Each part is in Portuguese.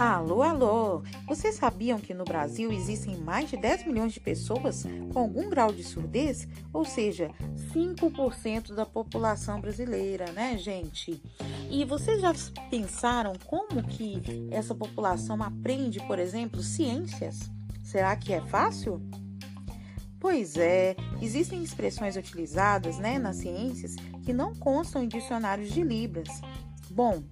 Alô, alô! Vocês sabiam que no Brasil existem mais de 10 milhões de pessoas com algum grau de surdez? Ou seja, 5% da população brasileira, né, gente? E vocês já pensaram como que essa população aprende, por exemplo, ciências? Será que é fácil? Pois é, existem expressões utilizadas né, nas ciências que não constam em dicionários de Libras. Bom,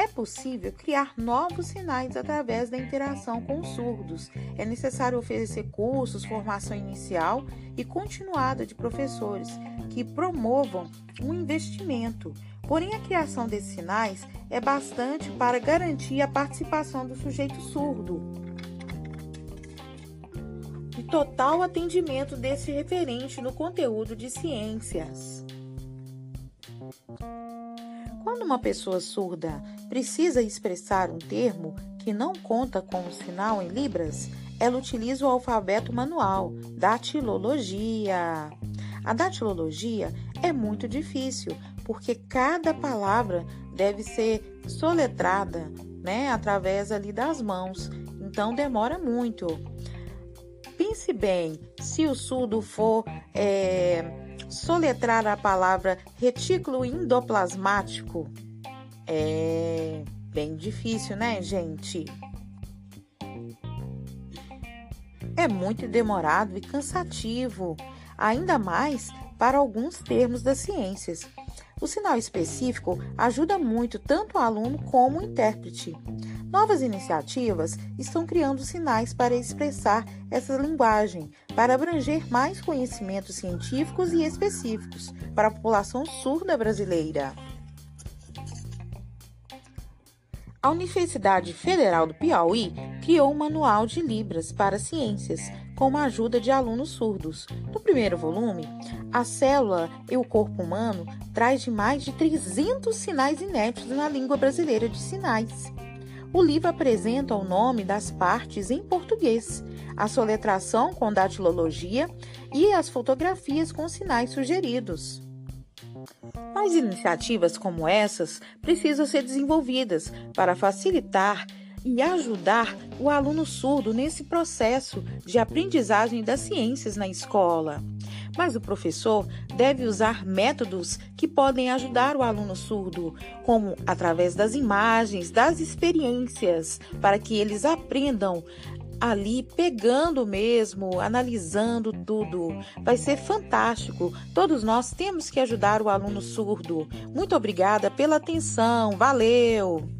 é possível criar novos sinais através da interação com os surdos. É necessário oferecer cursos, formação inicial e continuada de professores que promovam um investimento. Porém, a criação desses sinais é bastante para garantir a participação do sujeito surdo e total atendimento desse referente no conteúdo de ciências. Quando uma pessoa surda precisa expressar um termo que não conta com o sinal em Libras, ela utiliza o alfabeto manual, datilologia. A datilologia é muito difícil, porque cada palavra deve ser soletrada, né, através ali das mãos. Então demora muito. Pense bem, se o surdo for é, soletrar a palavra retículo endoplasmático é bem difícil, né, gente? É muito demorado e cansativo, ainda mais para alguns termos das ciências. O sinal específico ajuda muito tanto o aluno como o intérprete. Novas iniciativas estão criando sinais para expressar essa linguagem, para abranger mais conhecimentos científicos e específicos para a população surda brasileira. A Universidade Federal do Piauí criou um manual de Libras para ciências, com a ajuda de alunos surdos. No primeiro volume, a célula e o corpo humano traz de mais de 300 sinais inéditos na língua brasileira de sinais. O livro apresenta o nome das partes em português, a soletração com datilologia e as fotografias com sinais sugeridos. Mais iniciativas como essas precisam ser desenvolvidas para facilitar e ajudar o aluno surdo nesse processo de aprendizagem das ciências na escola. Mas o professor deve usar métodos que podem ajudar o aluno surdo, como através das imagens, das experiências, para que eles aprendam ali pegando mesmo, analisando tudo. Vai ser fantástico. Todos nós temos que ajudar o aluno surdo. Muito obrigada pela atenção. Valeu!